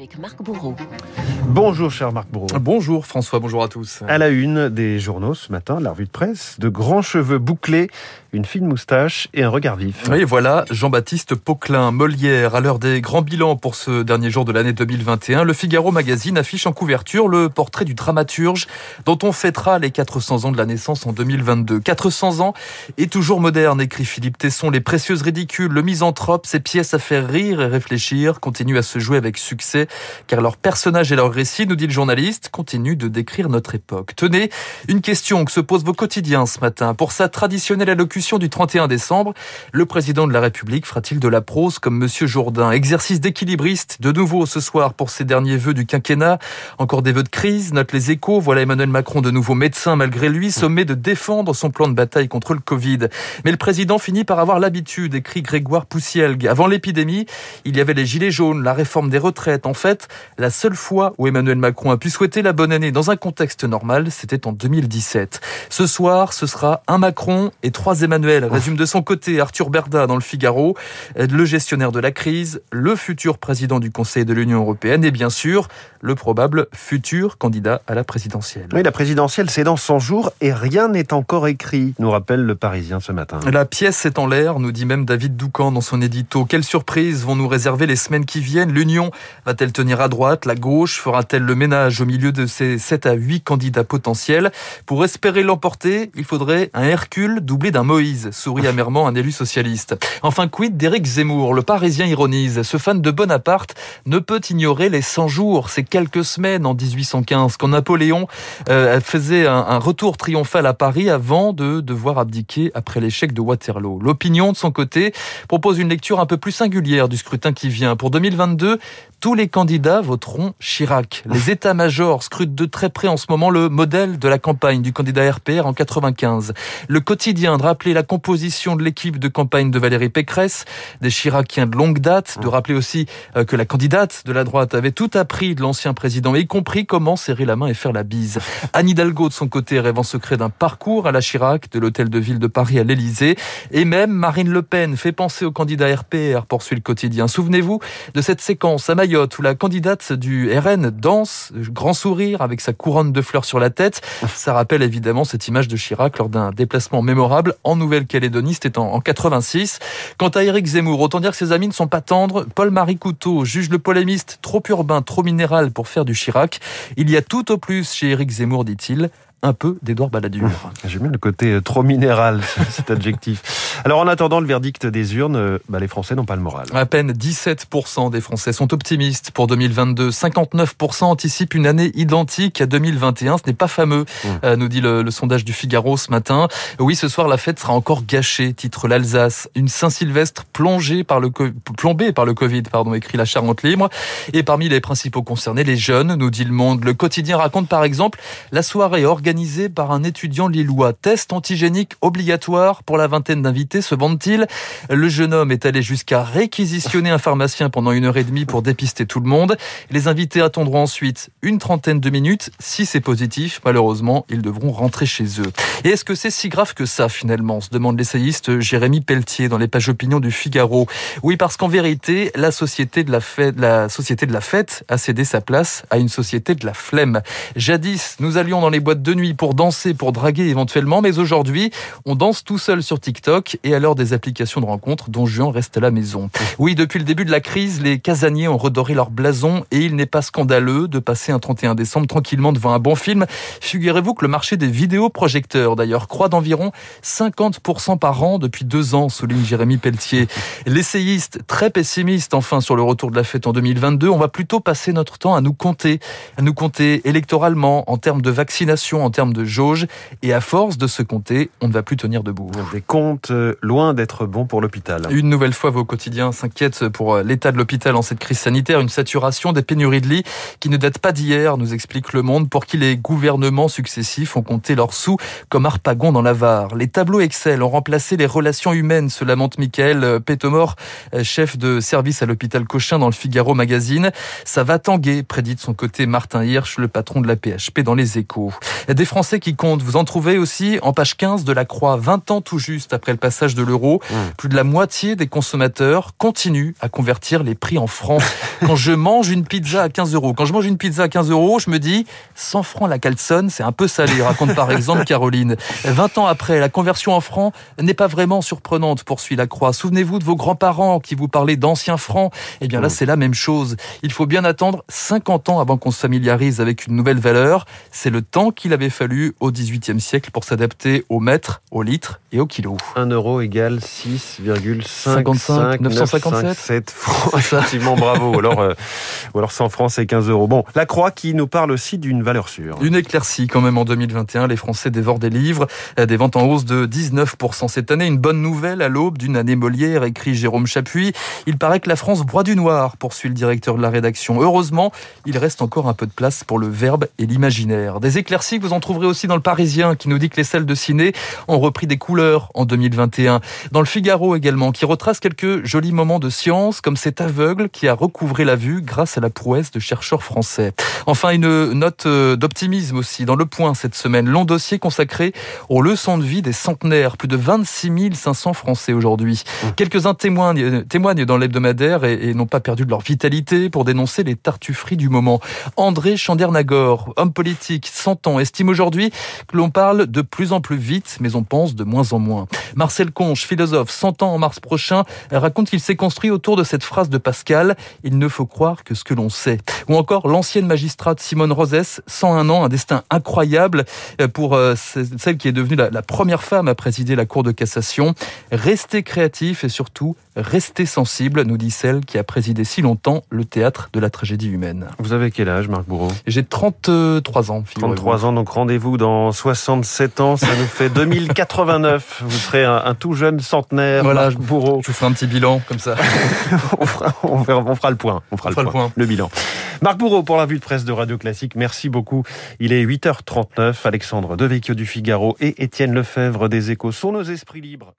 avec Marc Bourreau. Bonjour cher Marc Bourreau. Bonjour François, bonjour à tous. À la une des journaux ce matin, la revue de presse, de grands cheveux bouclés, une fine moustache et un regard vif. Oui, voilà, Jean-Baptiste Poquelin, Molière, à l'heure des grands bilans pour ce dernier jour de l'année 2021, le Figaro Magazine affiche en couverture le portrait du dramaturge dont on fêtera les 400 ans de la naissance en 2022. 400 ans et toujours moderne, écrit Philippe Tesson, les précieuses ridicules, le misanthrope, ces pièces à faire rire et réfléchir continuent à se jouer avec succès, car leurs personnages et leurs récits, nous dit le journaliste, continuent de décrire notre époque. Tenez, une question que se posent vos quotidiens ce matin. Pour sa traditionnelle allocution du 31 décembre, le président de la République fera-t-il de la prose comme Monsieur Jourdain? Exercice d'équilibriste, de nouveau ce soir pour ses derniers vœux du quinquennat. Encore des vœux de crise, note les échos. Voilà Emmanuel Macron de nouveau médecin malgré lui, sommé de défendre son plan de bataille contre le Covid. Mais le président finit par avoir l'habitude, écrit Grégoire Poussielgue. Avant l'épidémie, il y avait les gilets jaunes, la réforme des retraites. En fait, la seule fois où Emmanuel Macron a pu souhaiter la bonne année dans un contexte normal, c'était en 2017. Ce soir, ce sera un Macron et trois Emmanuel, résume de son côté Arthur Berda dans le Figaro, le gestionnaire de la crise, le futur président du Conseil de l'Union européenne et bien sûr, le probable futur candidat à la présidentielle. Oui, la présidentielle, c'est dans 100 jours et rien n'est encore écrit, nous rappelle le Parisien ce matin. La pièce est en l'air, nous dit même David Doucan dans son édito. Quelles surprises vont nous réserver les semaines qui viennent? L'Union va-t-elle tenir à droite La gauche? Fera-t-elle le ménage au milieu de ces 7 à 8 candidats potentiels? Pour espérer l'emporter, il faudrait un Hercule doublé d'un Moïse, sourit amèrement un élu socialiste. Enfin, quid d'Éric Zemmour? Le Parisien ironise. Ce fan de Bonaparte ne peut ignorer les 100 jours, ces quelques semaines en 1815, quand Napoléon euh, faisait un, un retour triomphal à Paris avant de devoir abdiquer après l'échec de Waterloo. L'opinion, de son côté, propose une lecture un peu plus singulière du scrutin qui vient. Pour 2022, tous les candidats voteront Chirac. Les états-majors scrutent de très près en ce moment le modèle de la campagne du candidat RPR en 95. Le quotidien de rappeler la composition de l'équipe de campagne de Valérie Pécresse, des Chiraciens de longue date, de rappeler aussi euh, que la candidate de la droite avait tout appris de l'ancien président, y compris comment serrer la main et faire la bise. Anne Hidalgo, de son côté, rêve en secret d'un parcours à la Chirac, de l'hôtel de ville de Paris à l'Élysée. Et même Marine Le Pen fait penser au candidat RPR, poursuit le quotidien. Souvenez-vous de cette séquence à Mayotte où la candidate du RN danse, grand sourire avec sa couronne de fleurs sur la tête. Ça rappelle évidemment cette image de Chirac lors d'un déplacement mémorable en Nouvelle-Calédonie, c'était en, en 86. Quant à Éric Zemmour, autant dire que ses amis ne sont pas tendres. Paul-Marie Couteau juge le polémiste trop urbain, trop minéral pour faire du Chirac. Il y a tout au plus chez Éric Zemmour, dit-il un peu d'Edouard Balladur. J'aime bien le côté euh, trop minéral, cet adjectif. Alors en attendant le verdict des urnes, euh, bah, les Français n'ont pas le moral. À peine 17% des Français sont optimistes pour 2022. 59% anticipent une année identique à 2021. Ce n'est pas fameux, mmh. euh, nous dit le, le, sondage du Figaro ce matin. Oui, ce soir, la fête sera encore gâchée, titre l'Alsace. Une Saint-Sylvestre plongée par le, plombée par le Covid, pardon, écrit la Charente Libre. Et parmi les principaux concernés, les jeunes, nous dit le Monde. Le quotidien raconte par exemple la soirée organisée organisé par un étudiant lillois. Test antigénique obligatoire pour la vingtaine d'invités, se vante-t-il. Le jeune homme est allé jusqu'à réquisitionner un pharmacien pendant une heure et demie pour dépister tout le monde. Les invités attendront ensuite une trentaine de minutes. Si c'est positif, malheureusement, ils devront rentrer chez eux. Et est-ce que c'est si grave que ça, finalement? Se demande l'essayiste Jérémy Pelletier dans les pages opinion du Figaro. Oui, parce qu'en vérité, la société de la fête, la société de la fête a cédé sa place à une société de la flemme. Jadis, nous allions dans les boîtes de nuit pour danser, pour draguer éventuellement, mais aujourd'hui, on danse tout seul sur TikTok et l'heure des applications de rencontres, dont Juan reste à la maison. Oui, depuis le début de la crise, les casaniers ont redoré leur blason et il n'est pas scandaleux de passer un 31 décembre tranquillement devant un bon film. Figurez-vous que le marché des vidéoprojecteurs, d'ailleurs, croît d'environ 50% par an depuis deux ans, souligne Jérémy Pelletier. L'essayiste, très pessimiste enfin sur le retour de la fête en 2022, on va plutôt passer notre temps à nous compter, à nous compter électoralement, en termes de vaccination, en termes de jauge. Et à force de se compter, on ne va plus tenir debout. Des comptes euh, loin d'être bons pour l'hôpital. Une nouvelle fois, vos quotidiens s'inquiètent pour euh, l'état de l'hôpital en cette crise sanitaire. Une saturation des pénuries de lits qui ne date pas d'hier, nous explique Le Monde, pour qui les gouvernements successifs ont compté leurs sous comme Harpagon dans la Var. Les tableaux Excel ont remplacé les relations humaines, se lamente Michael euh, Pétomor, chef de service à l'hôpital Cochin dans le Figaro Magazine. Ça va tanguer, prédit de son côté Martin Hirsch, le patron de la PHP dans les échos. Des Français qui comptent. Vous en trouvez aussi en page 15 de la Croix, 20 ans tout juste après le passage de l'euro. Mmh. Plus de la moitié des consommateurs continuent à convertir les prix en francs. Quand je mange une pizza à 15 euros, quand je mange une pizza à 15 euros, je me dis 100 francs la calzone, c'est un peu salé, raconte par exemple Caroline. 20 ans après, la conversion en francs n'est pas vraiment surprenante, poursuit la Croix. Souvenez-vous de vos grands-parents qui vous parlaient d'anciens francs. Eh bien là, mmh. c'est la même chose. Il faut bien attendre 50 ans avant qu'on se familiarise avec une nouvelle valeur. C'est le temps qu'il avait fallu au XVIIIe siècle pour s'adapter au mètre, au litre et au kilo. 1 euro égale 6,55 957 francs. Effectivement, bravo. Alors, euh, ou alors 100 francs, c'est 15 euros. Bon, la Croix qui nous parle aussi d'une valeur sûre. Une éclaircie quand même en 2021. Les Français dévorent des livres, euh, des ventes en hausse de 19% cette année. Une bonne nouvelle à l'aube d'une année Molière, écrit Jérôme Chapuis. Il paraît que la France broie du noir, poursuit le directeur de la rédaction. Heureusement, il reste encore un peu de place pour le verbe et l'imaginaire. Des éclaircies que vous en trouverez aussi dans le Parisien, qui nous dit que les salles de ciné ont repris des couleurs en 2021. Dans le Figaro également, qui retrace quelques jolis moments de science, comme cet aveugle qui a recouvré la vue grâce à la prouesse de chercheurs français. Enfin, une note euh, d'optimisme aussi dans Le Point cette semaine. Long dossier consacré aux leçons de vie des centenaires. Plus de 26 500 Français aujourd'hui. Mmh. Quelques-uns témoignent, témoignent dans l'hebdomadaire et, et n'ont pas perdu de leur vitalité pour dénoncer les tartufferies du moment. André Chandernagor, homme politique, 100 ans, estime aujourd'hui que l'on parle de plus en plus vite, mais on pense de moins en moins. Marcel Conche, philosophe, 100 ans en mars prochain, raconte qu'il s'est construit autour de cette phrase de Pascal, il ne faut croire que ce que l'on sait. Ou encore l'ancienne magistrate Simone Rosès, 101 ans, un destin incroyable pour euh, celle qui est devenue la première femme à présider la Cour de cassation. Restez créatif et surtout restez sensible, nous dit celle qui a présidé si longtemps le théâtre de la tragédie humaine. Vous avez quel âge, Marc Bourreau? J'ai 33 ans. 33 ans, donc rendez-vous dans 67 ans, ça nous fait 2089. Vous serez un, tout jeune centenaire, voilà, Marc Bourreau. Je vous ferai un petit bilan, comme ça. on, fera, on, fera, le point. On fera, le, point, le bilan. Marc Bourreau pour la vue de presse de Radio Classique. Merci beaucoup. Il est 8h39. Alexandre Devecchio du Figaro et Étienne Lefebvre des Échos sont nos esprits libres.